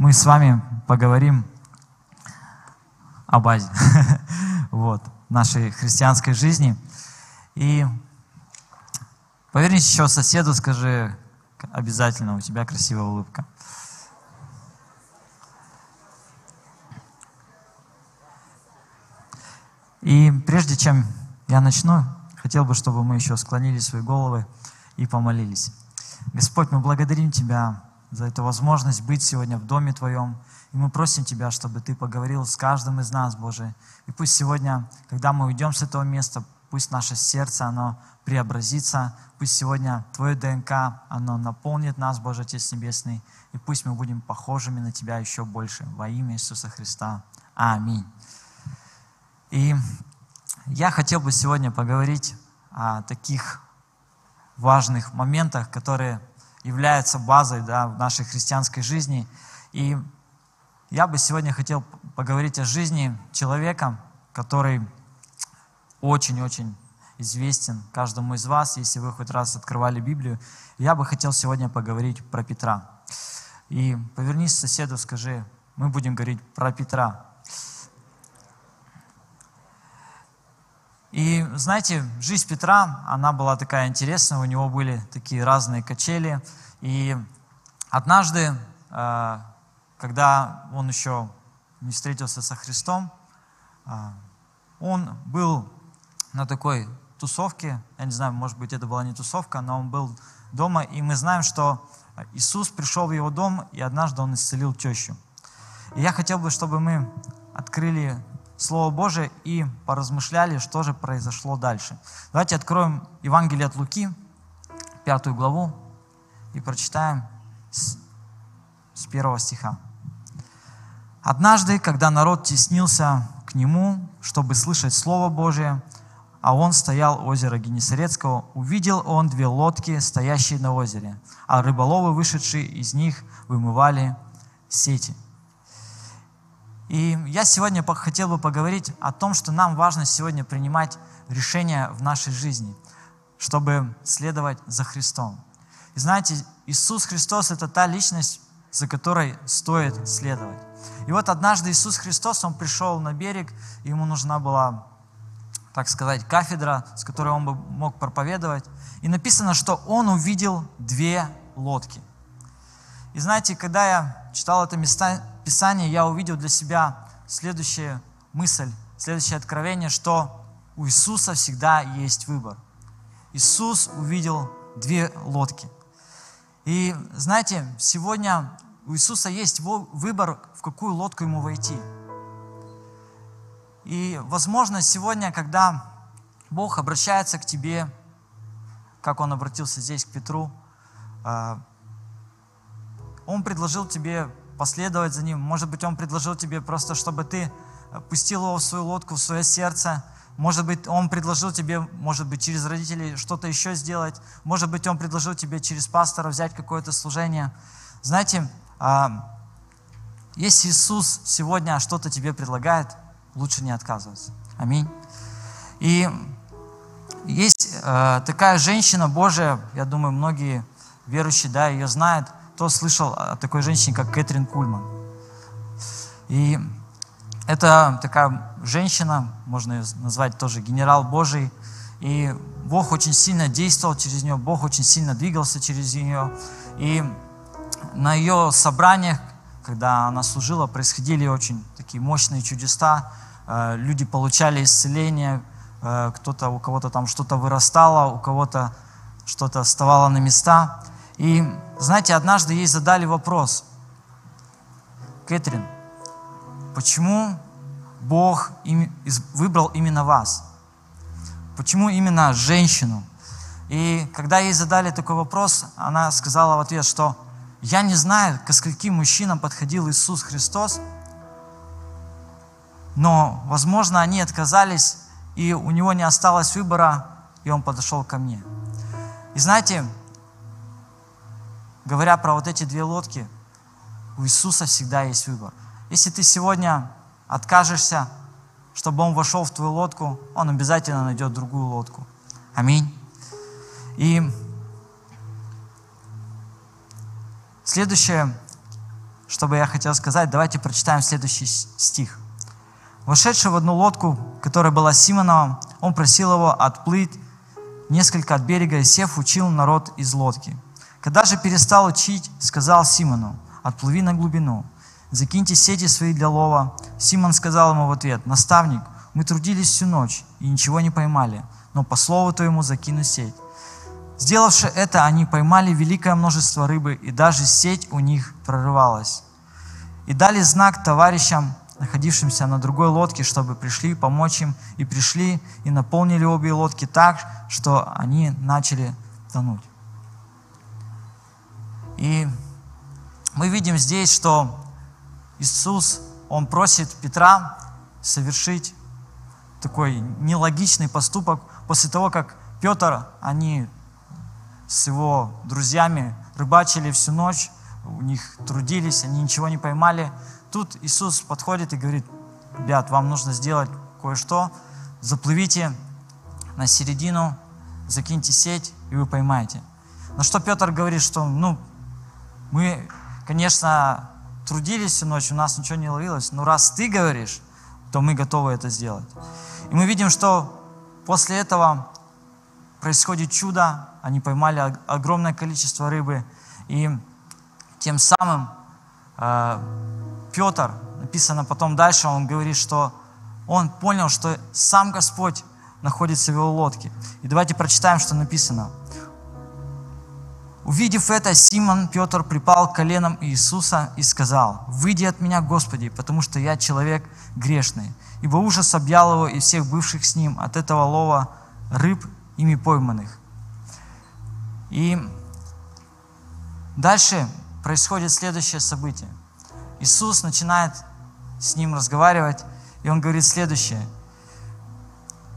мы с вами поговорим о базе вот, нашей христианской жизни. И повернись еще соседу, скажи обязательно, у тебя красивая улыбка. И прежде чем я начну, хотел бы, чтобы мы еще склонили свои головы и помолились. Господь, мы благодарим Тебя за эту возможность быть сегодня в Доме Твоем. И мы просим Тебя, чтобы Ты поговорил с каждым из нас, Боже. И пусть сегодня, когда мы уйдем с этого места, пусть наше сердце, оно преобразится. Пусть сегодня Твое ДНК, оно наполнит нас, Боже Отец Небесный. И пусть мы будем похожими на Тебя еще больше. Во имя Иисуса Христа. Аминь. И я хотел бы сегодня поговорить о таких важных моментах, которые являются базой да, в нашей христианской жизни. И я бы сегодня хотел поговорить о жизни человека, который очень-очень известен каждому из вас, если вы хоть раз открывали Библию. Я бы хотел сегодня поговорить про Петра. И повернись к соседу, скажи, мы будем говорить про Петра. И знаете, жизнь Петра, она была такая интересная, у него были такие разные качели. И однажды, э, когда он еще не встретился со Христом, э, он был на такой тусовке, я не знаю, может быть, это была не тусовка, но он был дома, и мы знаем, что Иисус пришел в его дом, и однажды он исцелил тещу. И я хотел бы, чтобы мы открыли Слово Божие и поразмышляли, что же произошло дальше. Давайте откроем Евангелие от Луки, пятую главу, и прочитаем с, с первого стиха. «Однажды, когда народ теснился к нему, чтобы слышать Слово Божие, а он стоял у озера Генесарецкого, увидел он две лодки, стоящие на озере, а рыболовы, вышедшие из них, вымывали сети. И я сегодня хотел бы поговорить о том, что нам важно сегодня принимать решения в нашей жизни, чтобы следовать за Христом. И знаете, Иисус Христос – это та личность, за которой стоит следовать. И вот однажды Иисус Христос, Он пришел на берег, Ему нужна была, так сказать, кафедра, с которой Он бы мог проповедовать. И написано, что Он увидел две лодки. И знаете, когда я читал это место, Писание, я увидел для себя следующую мысль, следующее откровение, что у Иисуса всегда есть выбор. Иисус увидел две лодки. И знаете, сегодня у Иисуса есть выбор, в какую лодку ему войти. И, возможно, сегодня, когда Бог обращается к тебе, как Он обратился здесь к Петру, а, Он предложил тебе последовать за Ним. Может быть, Он предложил тебе просто, чтобы ты пустил его в свою лодку, в свое сердце. Может быть, Он предложил тебе, может быть, через родителей что-то еще сделать. Может быть, Он предложил тебе через пастора взять какое-то служение. Знаете, а, если Иисус сегодня что-то тебе предлагает, лучше не отказываться. Аминь. И есть э, такая женщина Божия, я думаю, многие верующие, да, ее знают – кто слышал о такой женщине, как Кэтрин Кульман? И это такая женщина, можно ее назвать тоже генерал Божий, и Бог очень сильно действовал через нее, Бог очень сильно двигался через нее. И на ее собраниях, когда она служила, происходили очень такие мощные чудеса. Э, люди получали исцеление, э, кто-то, у кого-то там что-то вырастало, у кого-то что-то вставало на места. И знаете, однажды ей задали вопрос, Кэтрин, почему Бог выбрал именно вас? Почему именно женщину? И когда ей задали такой вопрос, она сказала в ответ, что я не знаю, к скольким мужчинам подходил Иисус Христос, но, возможно, они отказались, и у него не осталось выбора, и он подошел ко мне. И знаете, говоря про вот эти две лодки, у Иисуса всегда есть выбор. Если ты сегодня откажешься, чтобы Он вошел в твою лодку, Он обязательно найдет другую лодку. Аминь. И следующее, что бы я хотел сказать, давайте прочитаем следующий стих. Вошедший в одну лодку, которая была Симонова, он просил его отплыть несколько от берега и, сев, учил народ из лодки. Когда же перестал учить, сказал Симону, отплыви на глубину, закиньте сети свои для лова. Симон сказал ему в ответ, наставник, мы трудились всю ночь и ничего не поймали, но по слову твоему закину сеть. Сделавши это, они поймали великое множество рыбы, и даже сеть у них прорывалась. И дали знак товарищам, находившимся на другой лодке, чтобы пришли помочь им, и пришли и наполнили обе лодки так, что они начали тонуть. И мы видим здесь, что Иисус, Он просит Петра совершить такой нелогичный поступок после того, как Петр, они с его друзьями рыбачили всю ночь, у них трудились, они ничего не поймали. Тут Иисус подходит и говорит, ребят, вам нужно сделать кое-что, заплывите на середину, закиньте сеть, и вы поймаете. На что Петр говорит, что, ну, мы, конечно, трудились всю ночь, у нас ничего не ловилось, но раз ты говоришь, то мы готовы это сделать. И мы видим, что после этого происходит чудо, они поймали огромное количество рыбы, и тем самым э, Петр, написано потом дальше, он говорит, что он понял, что сам Господь находится в его лодке. И давайте прочитаем, что написано. Увидев это, Симон Петр припал к коленам Иисуса и сказал, «Выйди от меня, Господи, потому что я человек грешный». Ибо ужас объял его и всех бывших с ним от этого лова рыб ими пойманных. И дальше происходит следующее событие. Иисус начинает с ним разговаривать, и он говорит следующее.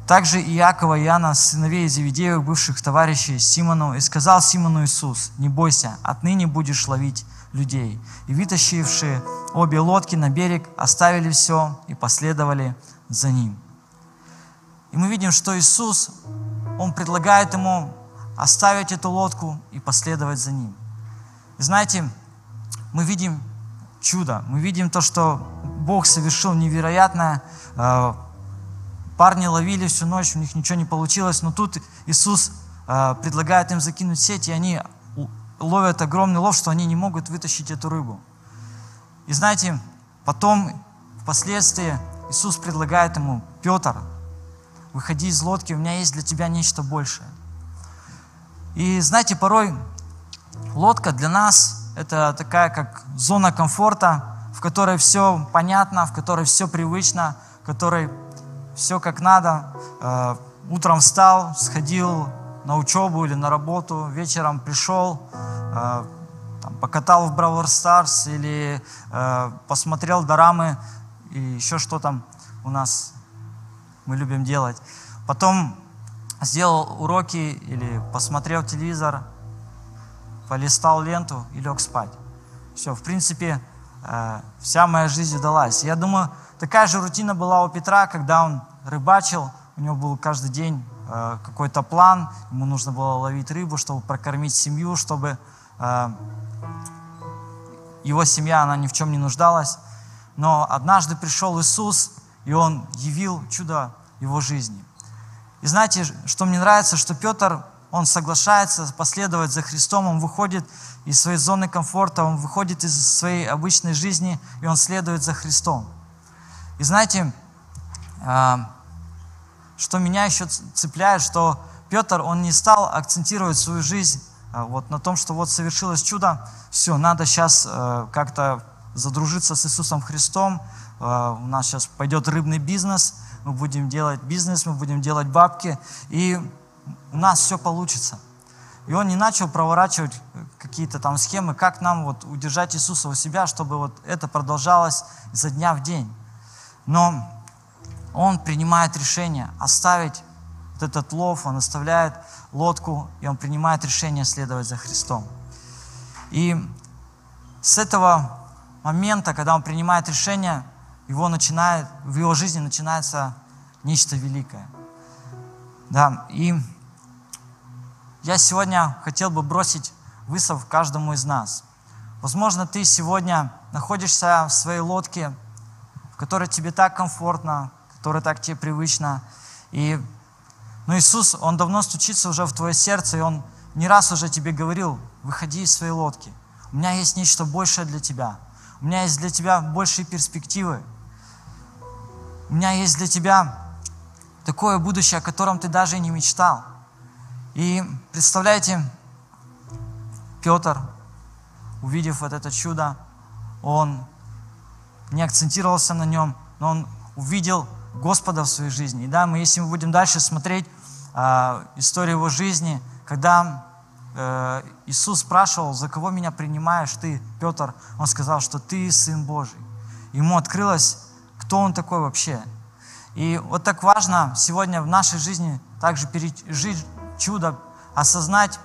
Также Иакова и Иоанна, сыновей Зеведеевых, бывших товарищей Симону, и сказал Симону Иисус, не бойся, отныне будешь ловить людей. И вытащившие обе лодки на берег, оставили все и последовали за ним. И мы видим, что Иисус, Он предлагает ему оставить эту лодку и последовать за ним. И знаете, мы видим чудо, мы видим то, что Бог совершил невероятное. Парни ловили всю ночь, у них ничего не получилось, но тут Иисус э, предлагает им закинуть сеть, и они ловят огромный лов, что они не могут вытащить эту рыбу. И знаете, потом, впоследствии, Иисус предлагает ему, Петр, выходи из лодки, у меня есть для тебя нечто большее. И знаете, порой лодка для нас это такая как зона комфорта, в которой все понятно, в которой все привычно, в которой все как надо. Э, утром встал, сходил на учебу или на работу, вечером пришел, э, там, покатал в Бравл Старс или э, посмотрел дорамы и еще что там у нас мы любим делать. Потом сделал уроки или посмотрел телевизор, полистал ленту и лег спать. Все, в принципе, вся моя жизнь удалась. Я думаю, такая же рутина была у Петра, когда он рыбачил, у него был каждый день э, какой-то план, ему нужно было ловить рыбу, чтобы прокормить семью, чтобы э, его семья, она ни в чем не нуждалась. Но однажды пришел Иисус, и Он явил чудо его жизни. И знаете, что мне нравится, что Петр, он соглашается последовать за Христом, он выходит из своей зоны комфорта, он выходит из своей обычной жизни, и он следует за Христом. И знаете, а, что меня еще цепляет, что Петр, он не стал акцентировать свою жизнь а, вот на том, что вот совершилось чудо, все, надо сейчас э, как-то задружиться с Иисусом Христом, э, у нас сейчас пойдет рыбный бизнес, мы будем делать бизнес, мы будем делать бабки, и у нас все получится. И он не начал проворачивать какие-то там схемы, как нам вот удержать Иисуса у себя, чтобы вот это продолжалось изо дня в день. Но он принимает решение оставить вот этот лов, он оставляет лодку, и он принимает решение следовать за Христом. И с этого момента, когда он принимает решение, его начинает, в его жизни начинается нечто великое. Да, и я сегодня хотел бы бросить вызов каждому из нас. Возможно, ты сегодня находишься в своей лодке, в которой тебе так комфортно, которая так тебе привычна. И но Иисус, Он давно стучится уже в твое сердце, и Он не раз уже тебе говорил, выходи из своей лодки. У меня есть нечто большее для тебя. У меня есть для тебя большие перспективы. У меня есть для тебя такое будущее, о котором ты даже и не мечтал. И представляете, Петр, увидев вот это чудо, он не акцентировался на нем, но он увидел Господа в своей жизни. И да, мы, если мы будем дальше смотреть э, историю его жизни, когда э, Иисус спрашивал, за кого меня принимаешь ты, Петр, он сказал, что ты Сын Божий. Ему открылось, кто он такой вообще. И вот так важно сегодня в нашей жизни также пережить чудо, осознать,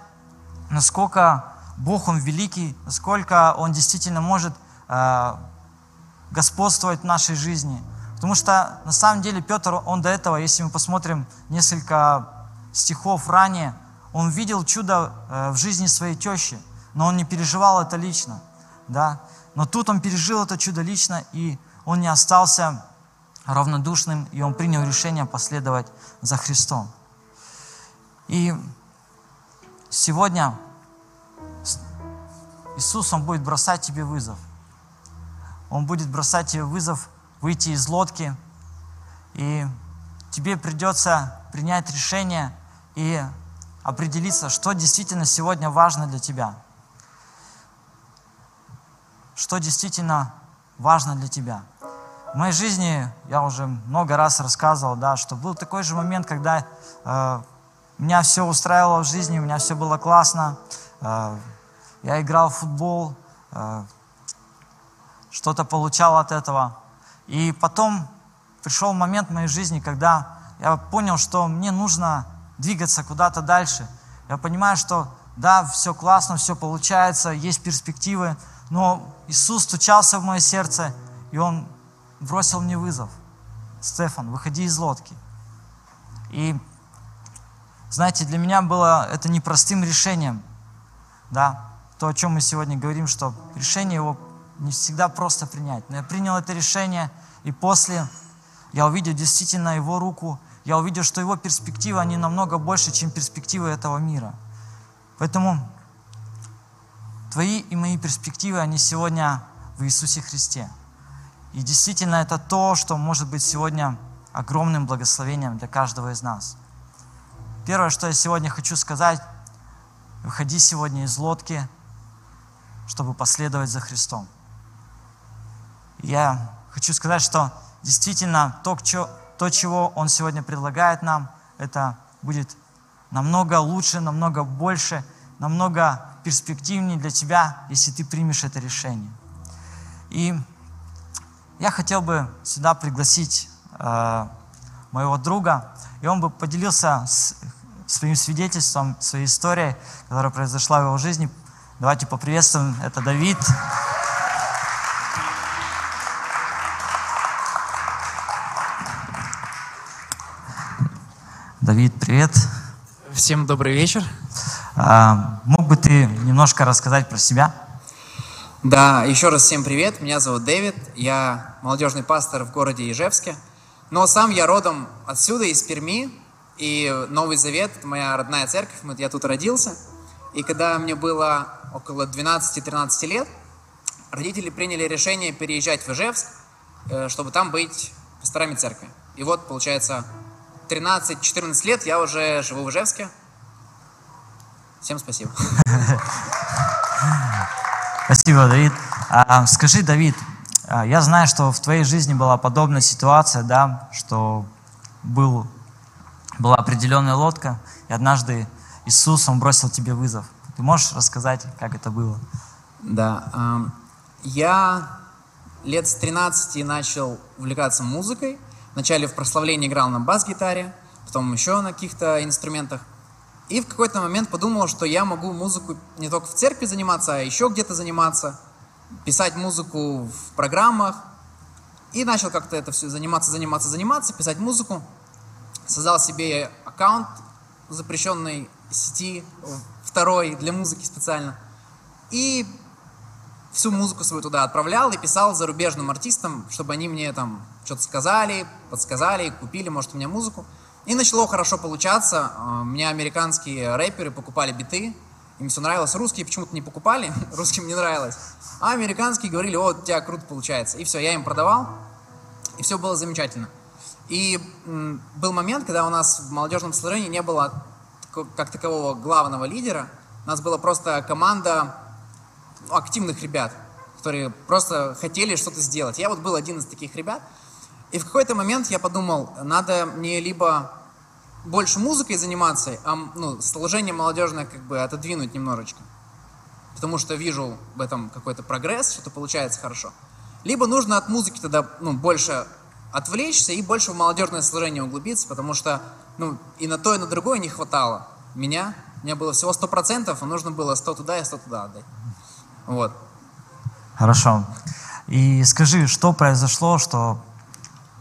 насколько Бог, Он великий, насколько Он действительно может э, господствовать в нашей жизни. Потому что на самом деле Петр, он до этого, если мы посмотрим несколько стихов ранее, он видел чудо э, в жизни своей тещи, но он не переживал это лично. Да? Но тут он пережил это чудо лично, и он не остался равнодушным, и он принял решение последовать за Христом. И сегодня Иисус, Он будет бросать тебе вызов. Он будет бросать тебе вызов выйти из лодки, и тебе придется принять решение и определиться, что действительно сегодня важно для тебя. Что действительно важно для тебя. В моей жизни я уже много раз рассказывал, да, что был такой же момент, когда э, меня все устраивало в жизни, у меня все было классно. Э, я играл в футбол, э, что-то получал от этого. И потом пришел момент в моей жизни, когда я понял, что мне нужно двигаться куда-то дальше. Я понимаю, что да, все классно, все получается, есть перспективы, но Иисус стучался в мое сердце, и Он бросил мне вызов. Стефан, выходи из лодки. И, знаете, для меня было это непростым решением, да, то, о чем мы сегодня говорим, что решение его не всегда просто принять. Но я принял это решение, и после я увидел действительно его руку, я увидел, что его перспективы, они намного больше, чем перспективы этого мира. Поэтому твои и мои перспективы, они сегодня в Иисусе Христе. И действительно это то, что может быть сегодня огромным благословением для каждого из нас. Первое, что я сегодня хочу сказать, выходи сегодня из лодки, чтобы последовать за Христом. Я хочу сказать, что действительно то, то, чего Он сегодня предлагает нам, это будет намного лучше, намного больше, намного перспективнее для тебя, если ты примешь это решение. И я хотел бы сюда пригласить э, моего друга, и он бы поделился с, своим свидетельством, своей историей, которая произошла в его жизни. Давайте поприветствуем, это Давид. Давид, привет. Всем добрый вечер. А, мог бы ты немножко рассказать про себя? Да, еще раз всем привет. Меня зовут Дэвид. Я молодежный пастор в городе Ижевске. Но сам я родом отсюда, из Перми. И Новый Завет – это моя родная церковь. Я тут родился. И когда мне было около 12-13 лет, родители приняли решение переезжать в Ижевск, э, чтобы там быть пасторами церкви. И вот, получается, 13-14 лет я уже живу в Ижевске. Всем спасибо. Спасибо, Давид. А, скажи, Давид, а, я знаю, что в твоей жизни была подобная ситуация, да, что был, была определенная лодка, и однажды Иисус, Он бросил тебе вызов. Ты можешь рассказать, как это было? Да. Я лет с 13 начал увлекаться музыкой. Вначале в прославлении играл на бас-гитаре, потом еще на каких-то инструментах. И в какой-то момент подумал, что я могу музыку не только в церкви заниматься, а еще где-то заниматься, писать музыку в программах. И начал как-то это все заниматься, заниматься, заниматься, писать музыку. Создал себе аккаунт запрещенной сети, второй для музыки специально. И всю музыку свою туда отправлял и писал зарубежным артистам, чтобы они мне там что-то сказали, подсказали, купили, может, у меня музыку. И начало хорошо получаться. А, Мне американские рэперы покупали биты, им все нравилось. Русские почему-то не покупали, русским не нравилось. А американские говорили, о, у тебя круто получается. И все, я им продавал, и все было замечательно. И был момент, когда у нас в молодежном служении не было как такового главного лидера. У нас была просто команда ну, активных ребят, которые просто хотели что-то сделать. Я вот был один из таких ребят. И в какой-то момент я подумал, надо мне либо больше музыкой заниматься, а ну, служение молодежное как бы отодвинуть немножечко. Потому что вижу в этом какой-то прогресс, что-то получается хорошо. Либо нужно от музыки тогда ну, больше отвлечься и больше в молодежное служение углубиться, потому что ну, и на то, и на другое не хватало. Меня, у меня было всего 100%, а нужно было 100 туда и 100 туда отдать. Вот. Хорошо. И скажи, что произошло, что,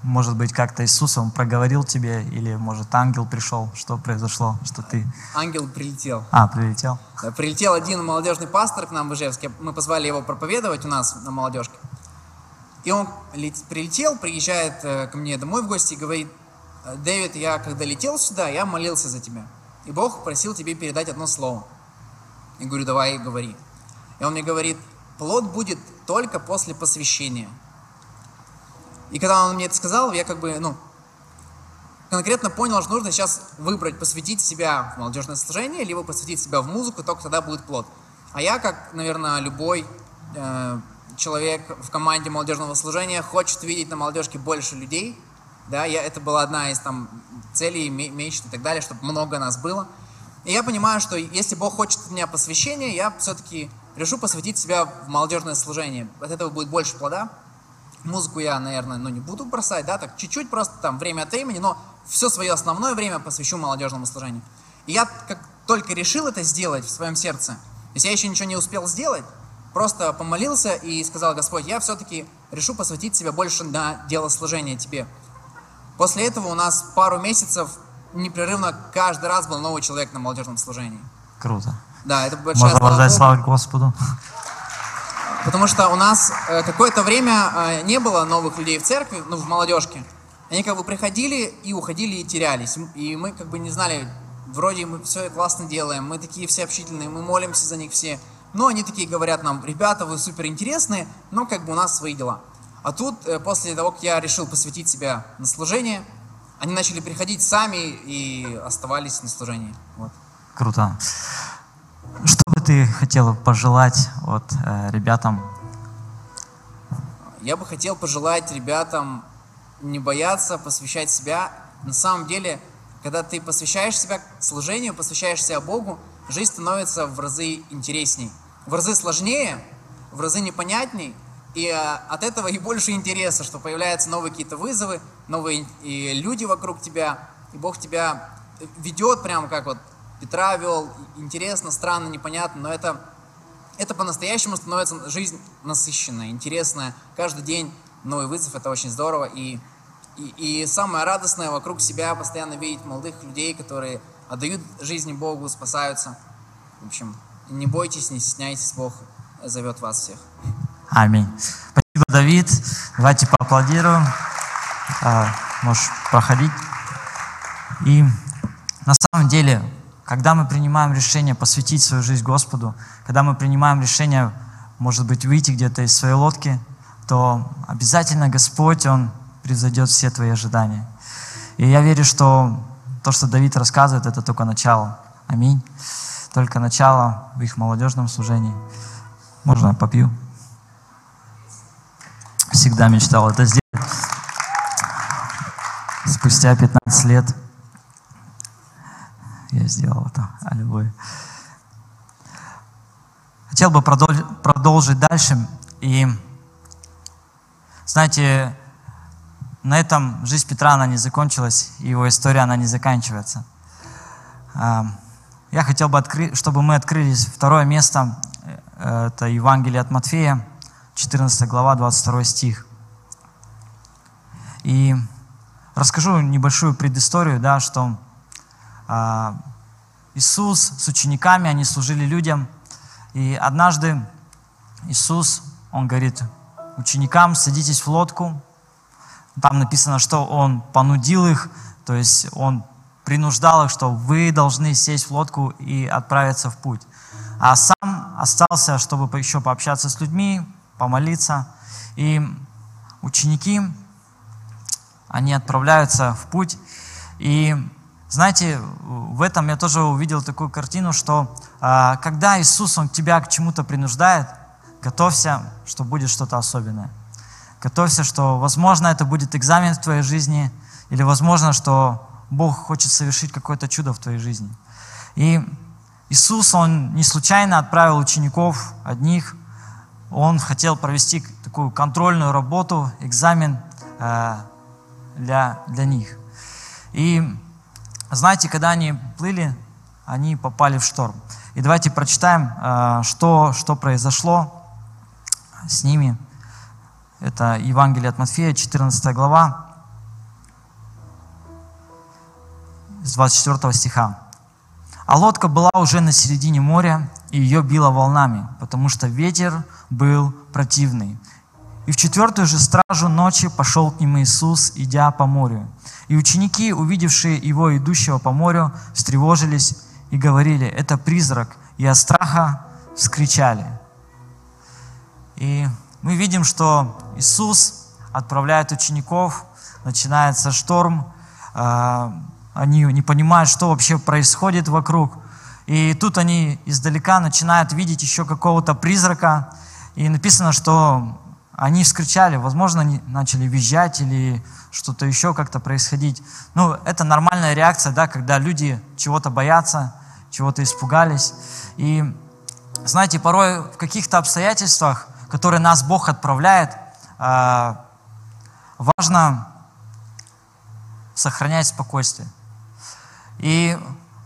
может быть, как-то Иисус, Он проговорил тебе, или, может, ангел пришел, что произошло, что ты... Ангел прилетел. А, прилетел? Да, Прилетел один молодежный пастор к нам в Ижевске. Мы позвали его проповедовать у нас на молодежке. И он лет- прилетел, приезжает э, ко мне домой в гости и говорит, «Э, Дэвид, я когда летел сюда, я молился за тебя. И Бог просил тебе передать одно слово. Я говорю, давай, говори. И он мне говорит, плод будет только после посвящения. И когда он мне это сказал, я как бы, ну, конкретно понял, что нужно сейчас выбрать, посвятить себя в молодежное служение, либо посвятить себя в музыку, только тогда будет плод. А я, как, наверное, любой э, человек в команде молодежного служения, хочет видеть на молодежке больше людей. Да, я, это была одна из там целей, ме- мечт и так далее, чтобы много нас было. И я понимаю, что если Бог хочет от меня посвящения, я все-таки решу посвятить себя в молодежное служение. От этого будет больше плода. Музыку я, наверное, ну, не буду бросать, да, так чуть-чуть просто там время от времени, но все свое основное время посвящу молодежному служению. И я как только решил это сделать в своем сердце, то есть я еще ничего не успел сделать, просто помолился и сказал, Господь, я все-таки решу посвятить себя больше на дело служения Тебе. После этого у нас пару месяцев непрерывно каждый раз был новый человек на молодежном служении. Круто. Да, это большая Можно воздать славу Господу. Потому что у нас э, какое-то время э, не было новых людей в церкви, ну, в молодежке. Они как бы приходили и уходили и терялись. И мы как бы не знали, вроде мы все классно делаем, мы такие все общительные, мы молимся за них все. Но они такие говорят нам, ребята, вы супер интересные, но как бы у нас свои дела. А тут, э, после того, как я решил посвятить себя на служение, они начали приходить сами и оставались на служении. Вот. Круто. Что бы ты хотела пожелать вот, э, ребятам? Я бы хотел пожелать ребятам не бояться посвящать себя. На самом деле, когда ты посвящаешь себя служению, посвящаешь себя Богу, жизнь становится в разы интересней. В разы сложнее, в разы непонятней, и э, от этого и больше интереса, что появляются новые какие-то вызовы, новые и люди вокруг тебя, и Бог тебя ведет прямо как вот Петра вел, интересно, странно, непонятно, но это это по-настоящему становится жизнь насыщенная, интересная. Каждый день новый вызов, это очень здорово. И, и, и самое радостное вокруг себя постоянно видеть молодых людей, которые отдают жизни Богу, спасаются. В общем, не бойтесь, не стесняйтесь, Бог зовет вас всех. Аминь. Спасибо, Давид. Давайте поаплодируем. А, Можешь проходить. И на самом деле, когда мы принимаем решение посвятить свою жизнь Господу, когда мы принимаем решение, может быть, выйти где-то из своей лодки, то обязательно Господь, Он превзойдет все твои ожидания. И я верю, что то, что Давид рассказывает, это только начало. Аминь. Только начало в их молодежном служении. Можно я попью? Всегда мечтал это сделать. Спустя 15 лет я сделал это. Аллилуйя. Хотел бы продолж- продолжить дальше. И, знаете, на этом жизнь Петра, она не закончилась, его история, она не заканчивается. Я хотел бы, открыть, чтобы мы открылись второе место, э, это Евангелие от Матфея, 14 глава, 22 стих. И расскажу небольшую предысторию, да, что а, Иисус с учениками, они служили людям, и однажды Иисус, Он говорит ученикам, садитесь в лодку. Там написано, что Он понудил их, то есть Он принуждал их, что вы должны сесть в лодку и отправиться в путь. А сам остался, чтобы еще пообщаться с людьми, помолиться. И ученики, они отправляются в путь. И знаете, в этом я тоже увидел такую картину, что а, когда Иисус, Он тебя к чему-то принуждает, готовься, что будет что-то особенное. Готовься, что, возможно, это будет экзамен в твоей жизни, или, возможно, что Бог хочет совершить какое-то чудо в твоей жизни. И Иисус, Он не случайно отправил учеников одних, Он хотел провести такую контрольную работу, экзамен э, для, для них. И знаете, когда они плыли, они попали в шторм. И давайте прочитаем, э, что, что произошло с ними. Это Евангелие от Матфея, 14 глава, с 24 стиха. А лодка была уже на середине моря, и ее било волнами, потому что ветер был противный. И в четвертую же стражу ночи пошел к ним Иисус, идя по морю. И ученики, увидевшие его идущего по морю, встревожились и говорили, это призрак, и от страха вскричали. И мы видим, что Иисус отправляет учеников, начинается шторм, а, они не понимают, что вообще происходит вокруг. И тут они издалека начинают видеть еще какого-то призрака, и написано, что они вскричали, возможно, они начали визжать или что-то еще как-то происходить. Ну, это нормальная реакция, да, когда люди чего-то боятся, чего-то испугались. И, знаете, порой в каких-то обстоятельствах, которые нас Бог отправляет, важно сохранять спокойствие. И,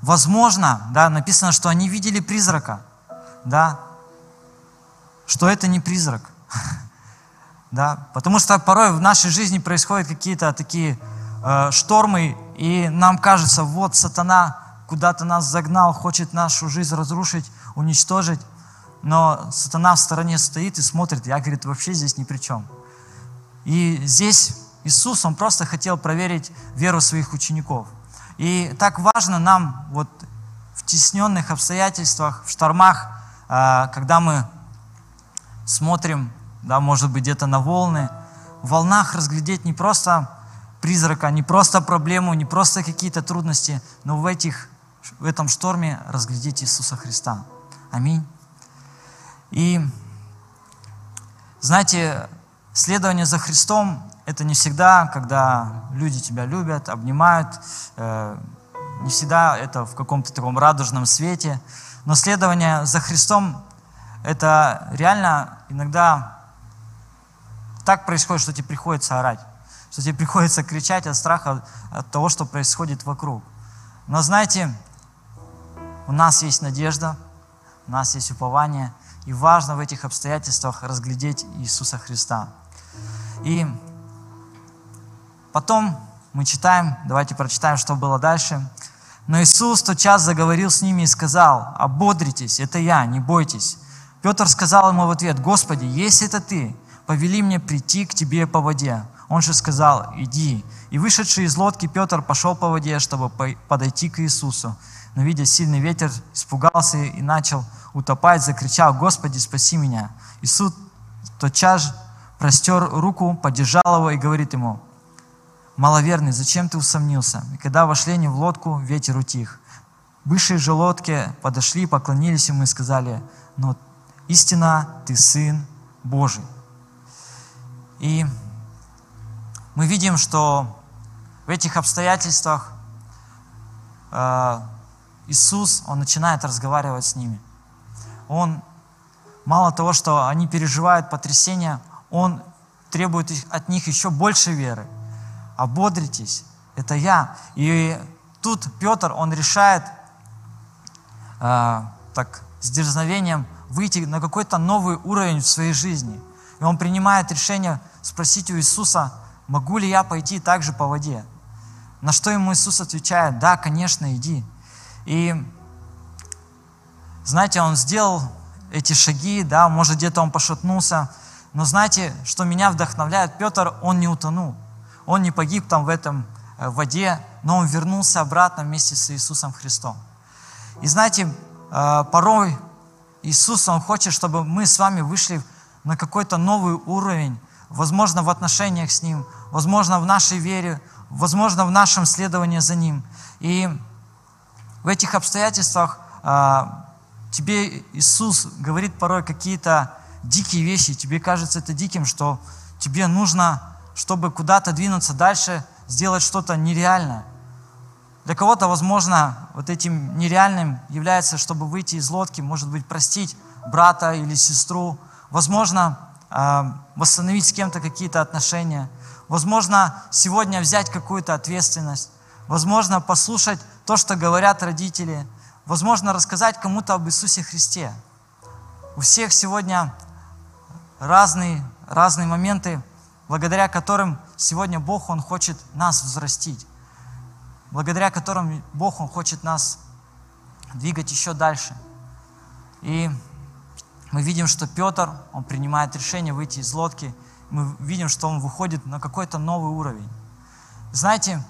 возможно, да, написано, что они видели призрака, да, что это не призрак. Да? Потому что порой в нашей жизни происходят какие-то такие э, штормы, и нам кажется, вот сатана куда-то нас загнал, хочет нашу жизнь разрушить, уничтожить. Но сатана в стороне стоит и смотрит, я, говорит, вообще здесь ни при чем. И здесь Иисус, Он просто хотел проверить веру своих учеников. И так важно нам вот в тесненных обстоятельствах, в штормах, э, когда мы смотрим да, может быть, где-то на волны, в волнах разглядеть не просто призрака, не просто проблему, не просто какие-то трудности, но в, этих, в этом шторме разглядеть Иисуса Христа. Аминь. И знаете, следование за Христом – это не всегда, когда люди тебя любят, обнимают, э, не всегда это в каком-то таком радужном свете, но следование за Христом – это реально иногда так происходит, что тебе приходится орать, что тебе приходится кричать от страха, от того, что происходит вокруг. Но знаете, у нас есть надежда, у нас есть упование, и важно в этих обстоятельствах разглядеть Иисуса Христа. И потом мы читаем, давайте прочитаем, что было дальше. Но Иисус тот час заговорил с ними и сказал, «Ободритесь, это я, не бойтесь». Петр сказал ему в ответ, «Господи, если это Ты, повели мне прийти к тебе по воде. Он же сказал, иди. И вышедший из лодки Петр пошел по воде, чтобы подойти к Иисусу. Но, видя сильный ветер, испугался и начал утопать, закричал, «Господи, спаси меня!» Иисус тотчас простер руку, поддержал его и говорит ему, «Маловерный, зачем ты усомнился?» И когда вошли они в лодку, ветер утих. Высшие же лодки подошли, поклонились ему и сказали, «Но истина, ты Сын Божий». И мы видим, что в этих обстоятельствах э, Иисус, Он начинает разговаривать с ними. Он, мало того, что они переживают потрясение, Он требует от них еще больше веры. Ободритесь, это я. И тут Петр, он решает э, так с дерзновением выйти на какой-то новый уровень в своей жизни. И он принимает решение спросить у Иисуса, могу ли я пойти также по воде? На что ему Иисус отвечает, да, конечно, иди. И знаете, он сделал эти шаги, да, может где-то он пошатнулся. Но знаете, что меня вдохновляет? Петр, он не утонул. Он не погиб там в этом э, воде, но он вернулся обратно вместе с Иисусом Христом. И знаете, э, порой Иисус, Он хочет, чтобы мы с вами вышли на какой-то новый уровень, возможно, в отношениях с Ним, возможно, в нашей вере, возможно, в нашем следовании за Ним. И в этих обстоятельствах а, тебе Иисус говорит порой какие-то дикие вещи, тебе кажется это диким, что тебе нужно, чтобы куда-то двинуться дальше, сделать что-то нереальное. Для кого-то, возможно, вот этим нереальным является, чтобы выйти из лодки, может быть, простить брата или сестру, возможно, а, восстановить с кем-то какие-то отношения, возможно, сегодня взять какую-то ответственность, возможно, послушать то, что говорят родители, возможно, рассказать кому-то об Иисусе Христе. У всех сегодня разные, разные моменты, благодаря которым сегодня Бог, Он хочет нас взрастить, благодаря которым Бог, Он хочет нас двигать еще дальше. И мы видим, что Петр, он принимает решение выйти из лодки, мы видим, что он выходит на какой-то новый уровень. Знаете,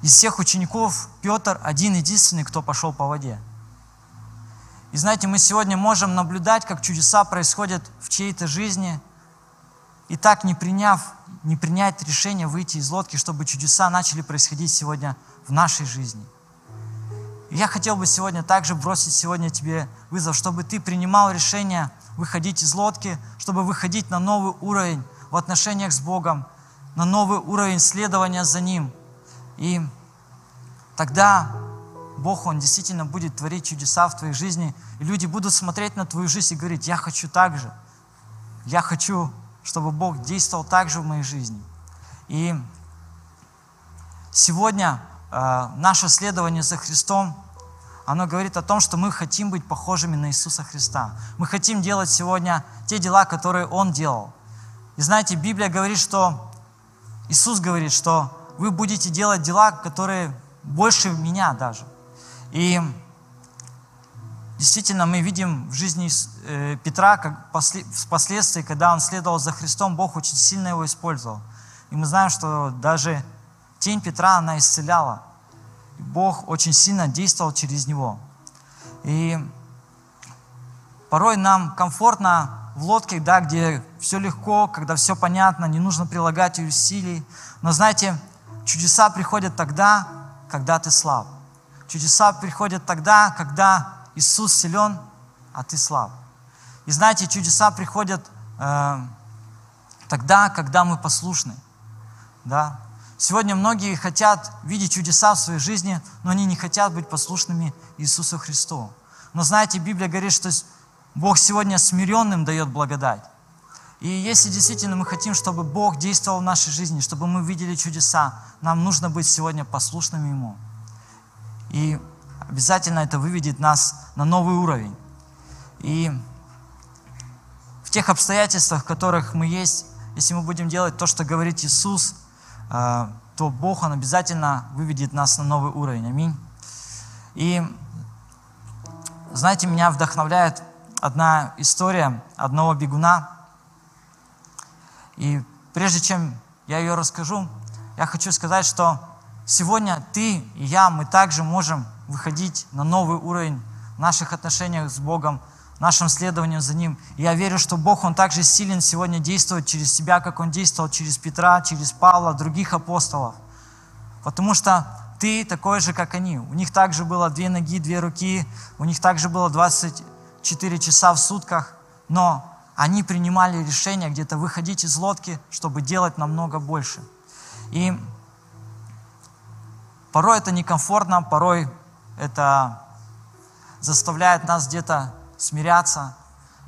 из всех учеников Петр один единственный, кто пошел по воде. И знаете, мы сегодня можем наблюдать, как чудеса происходят в чьей-то жизни, и так не приняв, не принять решение выйти из лодки, чтобы чудеса начали происходить сегодня в нашей жизни. И я хотел бы сегодня также бросить сегодня тебе вызов, чтобы ты принимал решение выходить из лодки, чтобы выходить на новый уровень в отношениях с Богом, на новый уровень следования за Ним – и тогда Бог, Он действительно будет творить чудеса в твоей жизни, и люди будут смотреть на твою жизнь и говорить, я хочу так же. Я хочу, чтобы Бог действовал так же в моей жизни. И сегодня э, наше следование за Христом, оно говорит о том, что мы хотим быть похожими на Иисуса Христа. Мы хотим делать сегодня те дела, которые Он делал. И знаете, Библия говорит, что Иисус говорит, что вы будете делать дела, которые больше меня даже. И действительно мы видим в жизни э, Петра, как впоследствии, когда он следовал за Христом, Бог очень сильно его использовал. И мы знаем, что даже тень Петра, она исцеляла. Бог очень сильно действовал через него. И порой нам комфортно в лодке, да, где все легко, когда все понятно, не нужно прилагать усилий. Но знаете, Чудеса приходят тогда, когда ты слаб. Чудеса приходят тогда, когда Иисус силен, а ты слаб. И знаете, чудеса приходят э, тогда, когда мы послушны. Да? Сегодня многие хотят видеть чудеса в своей жизни, но они не хотят быть послушными Иисусу Христу. Но знаете, Библия говорит, что Бог сегодня смиренным дает благодать. И если действительно мы хотим, чтобы Бог действовал в нашей жизни, чтобы мы видели чудеса, нам нужно быть сегодня послушными Ему. И обязательно это выведет нас на новый уровень. И в тех обстоятельствах, в которых мы есть, если мы будем делать то, что говорит Иисус, э, то Бог, Он обязательно выведет нас на новый уровень. Аминь. И знаете, меня вдохновляет одна история одного бегуна, и прежде чем я ее расскажу, я хочу сказать, что сегодня ты и я, мы также можем выходить на новый уровень в наших отношениях с Богом, в нашем следовании за Ним. И я верю, что Бог, Он также силен сегодня действовать через себя, как Он действовал через Петра, через Павла, других апостолов. Потому что ты такой же, как они. У них также было две ноги, две руки, у них также было 24 часа в сутках, но они принимали решение где-то выходить из лодки, чтобы делать намного больше. И порой это некомфортно, порой это заставляет нас где-то смиряться.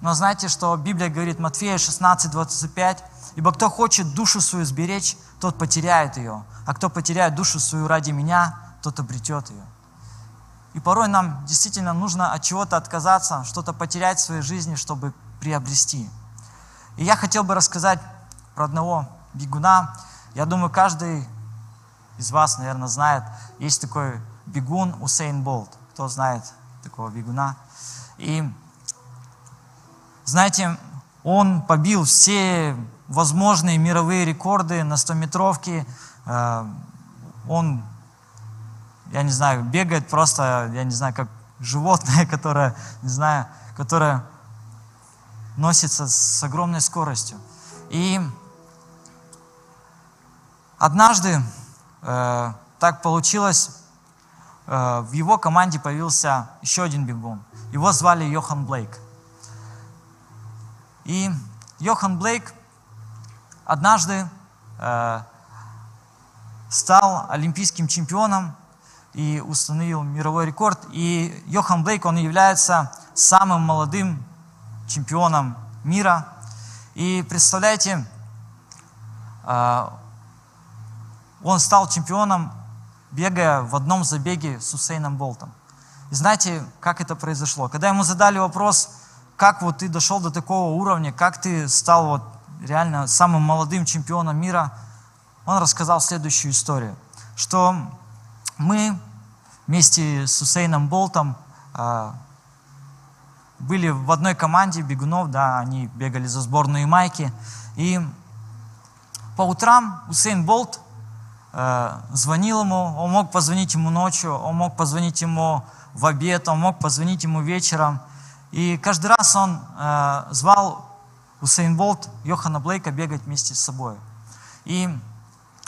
Но знаете, что Библия говорит, Матфея 16, 25, «Ибо кто хочет душу свою сберечь, тот потеряет ее, а кто потеряет душу свою ради меня, тот обретет ее». И порой нам действительно нужно от чего-то отказаться, что-то потерять в своей жизни, чтобы приобрести. И я хотел бы рассказать про одного бегуна. Я думаю, каждый из вас, наверное, знает, есть такой бегун Усейн Болт. Кто знает такого бегуна? И знаете, он побил все возможные мировые рекорды на 100-метровке. Э, Он, я не знаю, бегает просто, я не знаю, как животное, которое, не знаю, которое носится с огромной скоростью. И однажды так получилось, э, в его команде появился еще один бегун. Его звали Йохан Блейк. И Йохан Блейк однажды э, стал олимпийским чемпионом и установил мировой рекорд. И Йохан Блейк, он является самым молодым чемпионом мира. И представляете, э, он стал чемпионом, бегая в одном забеге с Усейном Болтом. И знаете, как это произошло? Когда ему задали вопрос, как вот ты дошел до такого уровня, как ты стал вот реально самым молодым чемпионом мира, он рассказал следующую историю, что мы вместе с Усейном Болтом а, были в одной команде бегунов, да, они бегали за сборную майки, и по утрам Усейн Болт э, звонил ему, он мог позвонить ему ночью, он мог позвонить ему в обед, он мог позвонить ему вечером, и каждый раз он э, звал Усейн Болт Йохана Блейка бегать вместе с собой. И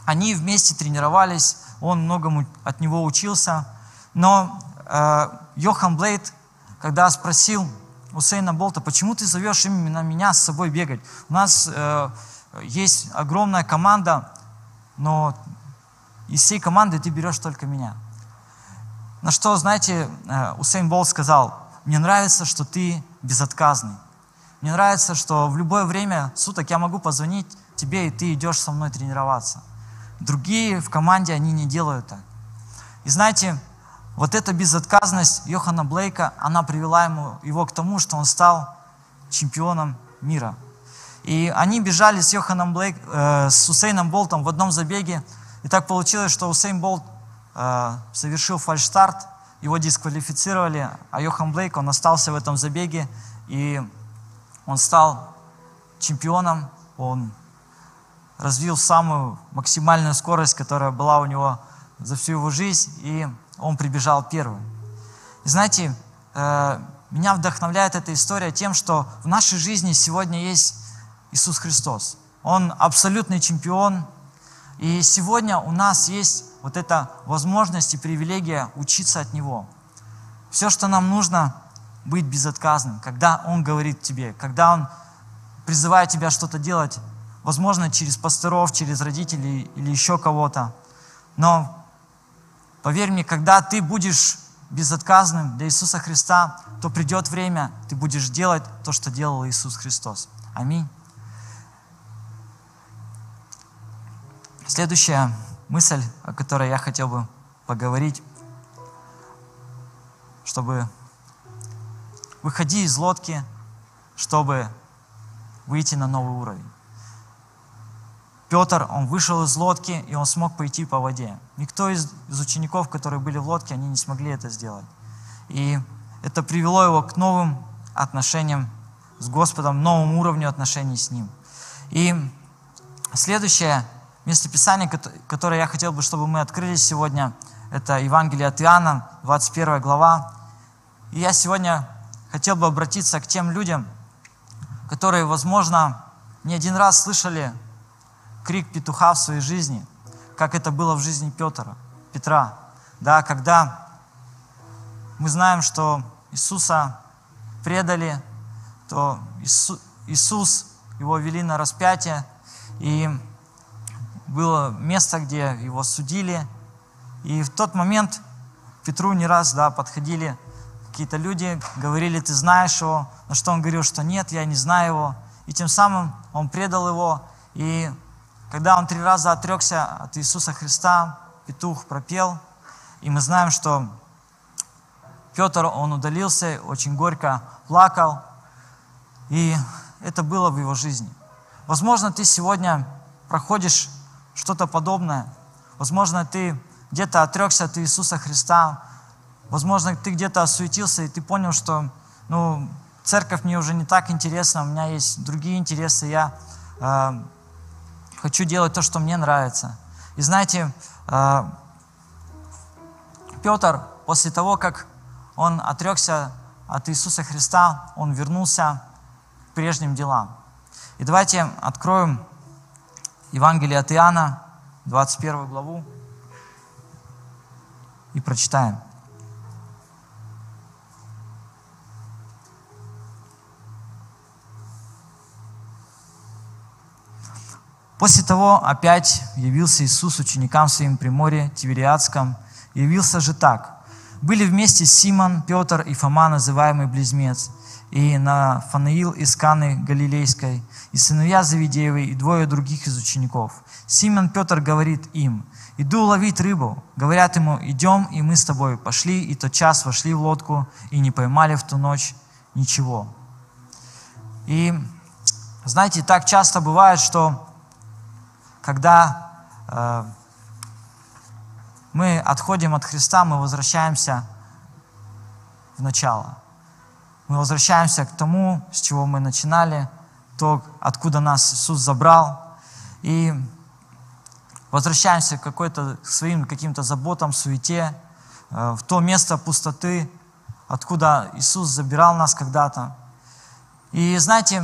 они вместе тренировались, он многому от него учился. Но э, Йохан Блейд, когда спросил Усейна Болта, почему ты зовешь именно меня с собой бегать? У нас э, есть огромная команда, но из всей команды ты берешь только меня. На что, знаете, э, Усейн Болт сказал, мне нравится, что ты безотказный. Мне нравится, что в любое время суток я могу позвонить тебе, и ты идешь со мной тренироваться. Другие в команде, они не делают так. И знаете, вот эта безотказность Йохана Блейка, она привела ему, его к тому, что он стал чемпионом мира. И они бежали с Йоханом Блейк, э, с Усейном Болтом в одном забеге. И так получилось, что Усейн Болт э, совершил фальшстарт, его дисквалифицировали, а Йохан Блейк, он остался в этом забеге, и он стал чемпионом, он развил самую максимальную скорость, которая была у него за всю его жизнь, и он прибежал первым. И знаете, э, меня вдохновляет эта история тем, что в нашей жизни сегодня есть Иисус Христос. Он абсолютный чемпион, и сегодня у нас есть вот эта возможность и привилегия учиться от Него. Все, что нам нужно, быть безотказным, когда Он говорит тебе, когда Он призывает тебя что-то делать, возможно, через пасторов, через родителей или еще кого-то. Но поверь мне, когда ты будешь безотказным для Иисуса Христа, то придет время, ты будешь делать то, что делал Иисус Христос. Аминь. Следующая мысль, о которой я хотел бы поговорить, чтобы выходи из лодки, чтобы выйти на новый уровень. Петр, он вышел из лодки, и он смог пойти по воде. Никто из, из учеников, которые были в лодке, они не смогли это сделать. И это привело его к новым отношениям с Господом, новому уровню отношений с Ним. И следующее местописание, которое я хотел бы, чтобы мы открыли сегодня, это Евангелие от Иоанна, 21 глава. И я сегодня хотел бы обратиться к тем людям, которые, возможно, не один раз слышали крик петуха в своей жизни, как это было в жизни Петра, Петра. Да, когда мы знаем, что Иисуса предали, то Иисус его вели на распятие, и было место, где его судили. И в тот момент Петру не раз да, подходили какие-то люди говорили, ты знаешь его, на что он говорил, что нет, я не знаю его. И тем самым он предал его. И когда он три раза отрекся от Иисуса Христа, петух пропел. И мы знаем, что Петр, он удалился, очень горько плакал. И это было в его жизни. Возможно, ты сегодня проходишь что-то подобное. Возможно, ты где-то отрекся от Иисуса Христа, Возможно, ты где-то осуетился, и ты понял, что ну, церковь мне уже не так интересна, у меня есть другие интересы, я э, хочу делать то, что мне нравится. И знаете, э, Петр после того, как он отрекся от Иисуса Христа, он вернулся к прежним делам. И давайте откроем Евангелие от Иоанна, 21 главу, и прочитаем. После того опять явился Иисус ученикам своим при море Тивериадском. Явился же так. Были вместе Симон, Петр и Фома, называемый Близнец, и Нафанаил из Каны Галилейской, и сыновья Завидеевы, и двое других из учеников. Симон Петр говорит им, «Иду ловить рыбу». Говорят ему, «Идем, и мы с тобой». Пошли, и тот час вошли в лодку, и не поймали в ту ночь ничего. И знаете, так часто бывает, что когда э, мы отходим от Христа, мы возвращаемся в начало. Мы возвращаемся к тому, с чего мы начинали, то, откуда нас Иисус забрал. И возвращаемся к, какой-то, своим каким-то заботам, суете, э, в то место пустоты, откуда Иисус забирал нас когда-то. И знаете,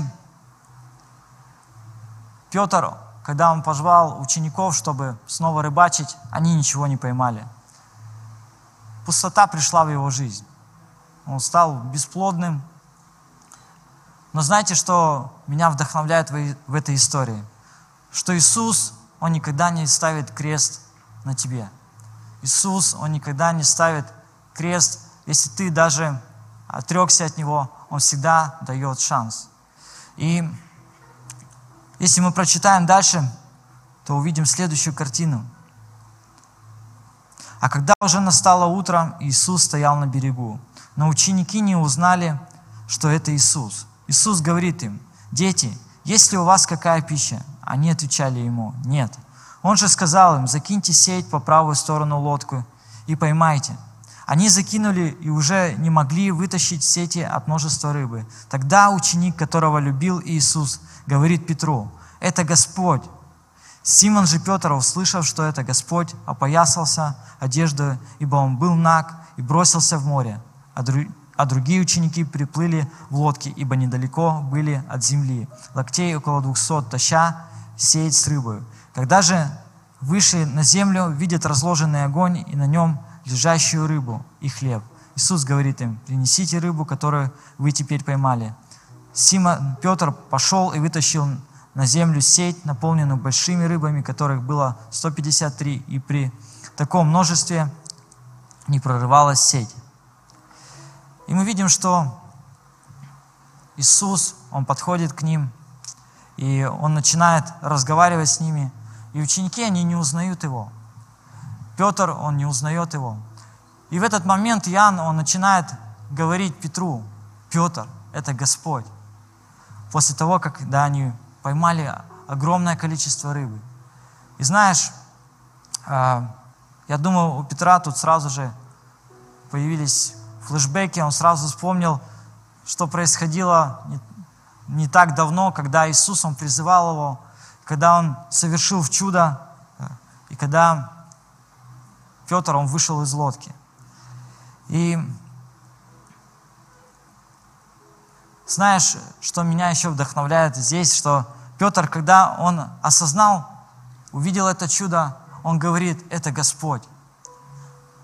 Петр, когда он позвал учеников, чтобы снова рыбачить, они ничего не поймали. Пустота пришла в его жизнь. Он стал бесплодным. Но знаете, что меня вдохновляет в этой истории? Что Иисус, Он никогда не ставит крест на тебе. Иисус, Он никогда не ставит крест, если ты даже отрекся от Него, Он всегда дает шанс. И если мы прочитаем дальше, то увидим следующую картину. А когда уже настало утро, Иисус стоял на берегу. Но ученики не узнали, что это Иисус. Иисус говорит им, дети, есть ли у вас какая пища? Они отвечали ему, нет. Он же сказал им, закиньте сеть по правую сторону лодку и поймайте. Они закинули и уже не могли вытащить сети от множества рыбы. Тогда ученик, которого любил Иисус, говорит Петру, это Господь. Симон же Петр, услышав, что это Господь, опоясался одеждой, ибо он был наг, и бросился в море. А, дру... а другие ученики приплыли в лодке, ибо недалеко были от земли, локтей около двухсот, таща сеять с рыбой. Когда же вышли на землю, видят разложенный огонь и на нем лежащую рыбу и хлеб. Иисус говорит им, принесите рыбу, которую вы теперь поймали. Симон Петр пошел и вытащил на землю сеть, наполненную большими рыбами, которых было 153, и при таком множестве не прорывалась сеть. И мы видим, что Иисус, Он подходит к ним, и Он начинает разговаривать с ними, и ученики, они не узнают Его. Петр, он не узнает Его. И в этот момент Иоанн, он начинает говорить Петру, Петр, это Господь. После того, как да, они поймали огромное количество рыбы. И знаешь, а, я думаю, у Петра тут сразу же появились флешбеки, он сразу вспомнил, что происходило не, не так давно, когда Иисус, Он призывал его, когда Он совершил чудо, и когда Петр, он вышел из лодки. И знаешь, что меня еще вдохновляет здесь, что Петр, когда он осознал, увидел это чудо, он говорит, это Господь.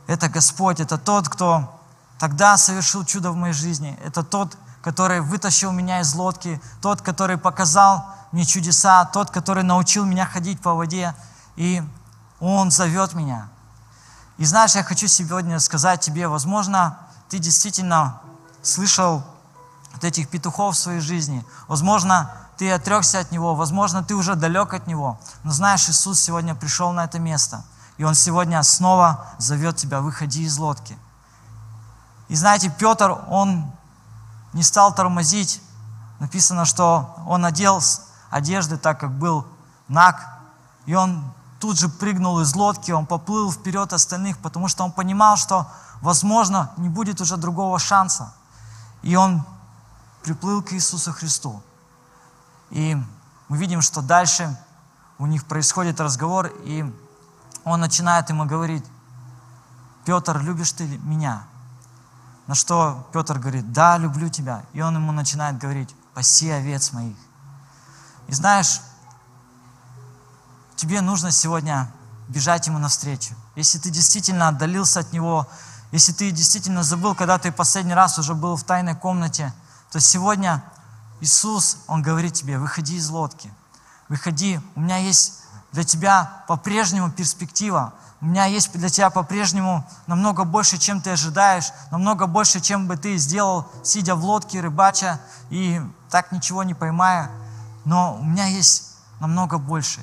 Это Господь, это тот, кто тогда совершил чудо в моей жизни. Это тот, который вытащил меня из лодки, тот, который показал мне чудеса, тот, который научил меня ходить по воде. И Он зовет меня. И знаешь, я хочу сегодня сказать тебе, возможно, ты действительно слышал вот этих петухов в своей жизни. Возможно, ты отрекся от Него, возможно, ты уже далек от Него. Но знаешь, Иисус сегодня пришел на это место. И Он сегодня снова зовет тебя, выходи из лодки. И знаете, Петр, он не стал тормозить. Написано, что он одел одежды, так как был наг. И он тут же прыгнул из лодки, он поплыл вперед остальных, потому что он понимал, что, возможно, не будет уже другого шанса. И он приплыл к Иисусу Христу. И мы видим, что дальше у них происходит разговор, и он начинает ему говорить, Петр, любишь ты меня? На что Петр говорит, да, люблю тебя. И он ему начинает говорить, паси овец моих. И знаешь, тебе нужно сегодня бежать ему навстречу. Если ты действительно отдалился от него, если ты действительно забыл, когда ты последний раз уже был в тайной комнате, то сегодня Иисус, Он говорит тебе, выходи из лодки, выходи, у меня есть для тебя по-прежнему перспектива, у меня есть для тебя по-прежнему намного больше, чем ты ожидаешь, намного больше, чем бы ты сделал, сидя в лодке, рыбача и так ничего не поймая. Но у меня есть намного больше.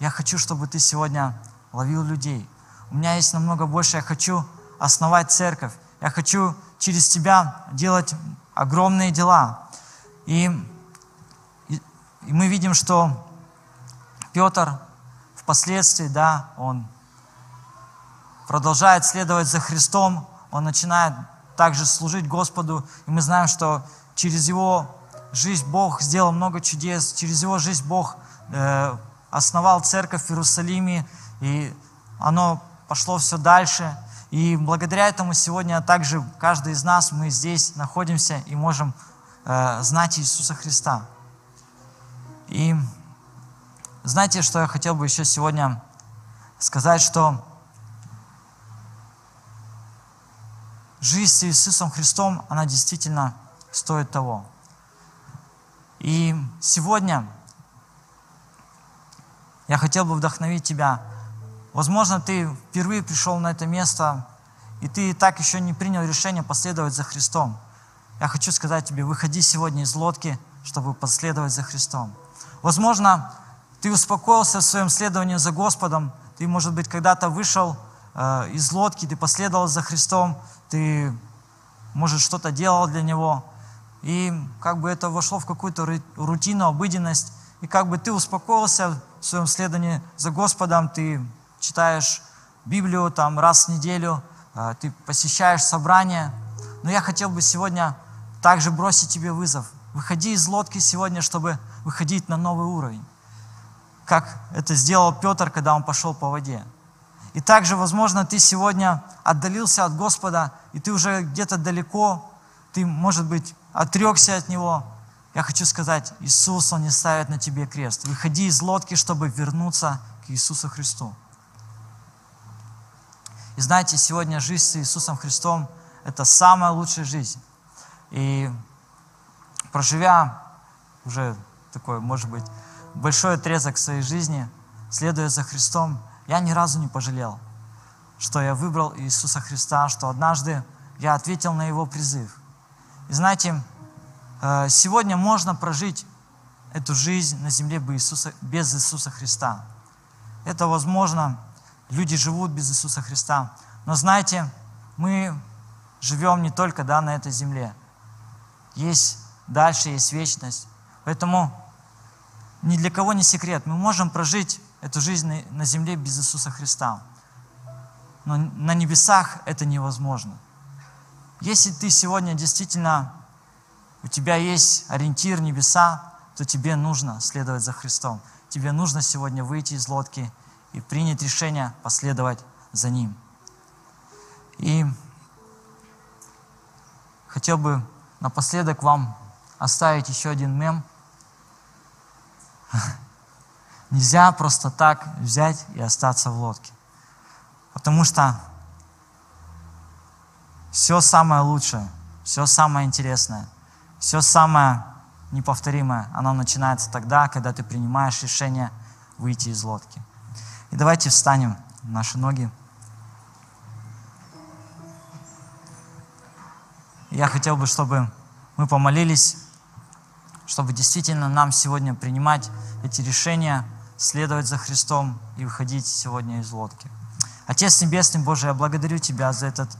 Я хочу, чтобы ты сегодня ловил людей. У меня есть намного больше. Я хочу основать церковь. Я хочу через тебя делать огромные дела. И, и, и мы видим, что Петр впоследствии, да, он продолжает следовать за Христом, он начинает также служить Господу, и мы знаем, что через его жизнь Бог сделал много чудес, через его жизнь Бог э, основал церковь в Иерусалиме, и оно пошло все дальше. И благодаря этому сегодня также каждый из нас, мы здесь находимся и можем э, знать Иисуса Христа. И знаете, что я хотел бы еще сегодня сказать, что жизнь с Иисусом Христом, она действительно стоит того. И сегодня я хотел бы вдохновить тебя. Возможно, ты впервые пришел на это место, и ты так еще не принял решение последовать за Христом. Я хочу сказать тебе, выходи сегодня из лодки, чтобы последовать за Христом. Возможно, ты успокоился в своем следовании за Господом, ты, может быть, когда-то вышел э, из лодки, ты последовал за Христом, ты, может, что-то делал для Него, и как бы это вошло в какую-то рутину, обыденность, и как бы ты успокоился в своем следовании за Господом, ты читаешь Библию там раз в неделю, а, ты посещаешь собрания. Но я хотел бы сегодня также бросить тебе вызов. Выходи из лодки сегодня, чтобы выходить на новый уровень. Как это сделал Петр, когда он пошел по воде. И также, возможно, ты сегодня отдалился от Господа, и ты уже где-то далеко, ты, может быть, отрекся от Него, я хочу сказать, Иисус, Он не ставит на тебе крест. Выходи из лодки, чтобы вернуться к Иисусу Христу. И знаете, сегодня жизнь с Иисусом Христом – это самая лучшая жизнь. И проживя уже такой, может быть, большой отрезок своей жизни, следуя за Христом, я ни разу не пожалел, что я выбрал Иисуса Христа, что однажды я ответил на Его призыв. И знаете, Э, сегодня можно прожить эту жизнь на земле без Иисуса, Христа. Это возможно. Люди живут без Иисуса Христа. Но знаете, мы живем не только да, на этой земле. Есть дальше, есть вечность. Поэтому ни для кого не секрет. Мы можем прожить эту жизнь на земле без Иисуса Христа. Но на небесах это невозможно. Если ты сегодня действительно у тебя есть ориентир небеса, то тебе нужно следовать за Христом. Тебе нужно сегодня выйти из лодки и принять решение последовать за Ним. И хотел бы напоследок вам оставить еще один мем. Нельзя просто так взять и остаться в лодке. Потому что все самое лучшее, все самое интересное все самое неповторимое, оно начинается тогда, когда ты принимаешь решение выйти из лодки. И давайте встанем на наши ноги. Я хотел бы, чтобы мы помолились, чтобы действительно нам сегодня принимать эти решения, следовать за Христом и выходить сегодня из лодки. Отец Небесный Божий, я благодарю Тебя за этот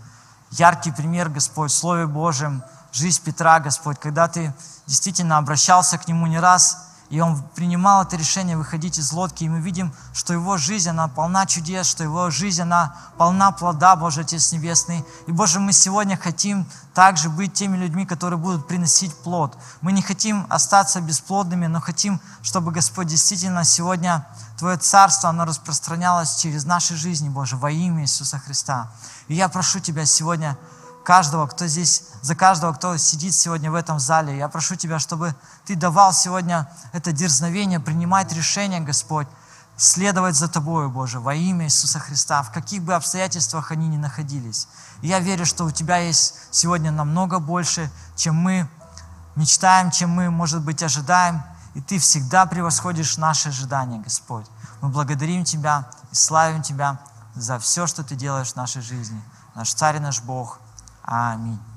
яркий пример, Господь, в Слове Божьем, жизнь Петра, Господь, когда Ты действительно обращался к Нему не раз, И он принимал это решение выходить из лодки, и мы видим, что его жизнь, она полна чудес, что его жизнь, она полна плода, Божий Отец Небесный. И, Боже, мы сегодня хотим также быть теми людьми, которые будут приносить плод. Мы не хотим остаться бесплодными, но хотим, чтобы, Господь, действительно сегодня Твое Царство, оно распространялось через наши жизни, Боже, во имя Иисуса Христа. И я прошу Тебя сегодня, каждого, кто здесь, за каждого, кто сидит сегодня в этом зале. Я прошу Тебя, чтобы Ты давал сегодня это дерзновение, принимать решения, Господь, следовать за Тобою, Боже, во имя Иисуса Христа, в каких бы обстоятельствах они ни находились. И я верю, что у Тебя есть сегодня намного больше, чем мы мечтаем, чем мы, может быть, ожидаем. И Ты всегда превосходишь наши ожидания, Господь. Мы благодарим Тебя и славим Тебя за все, что Ты делаешь в нашей жизни. Наш Царь и наш Бог – Аминь.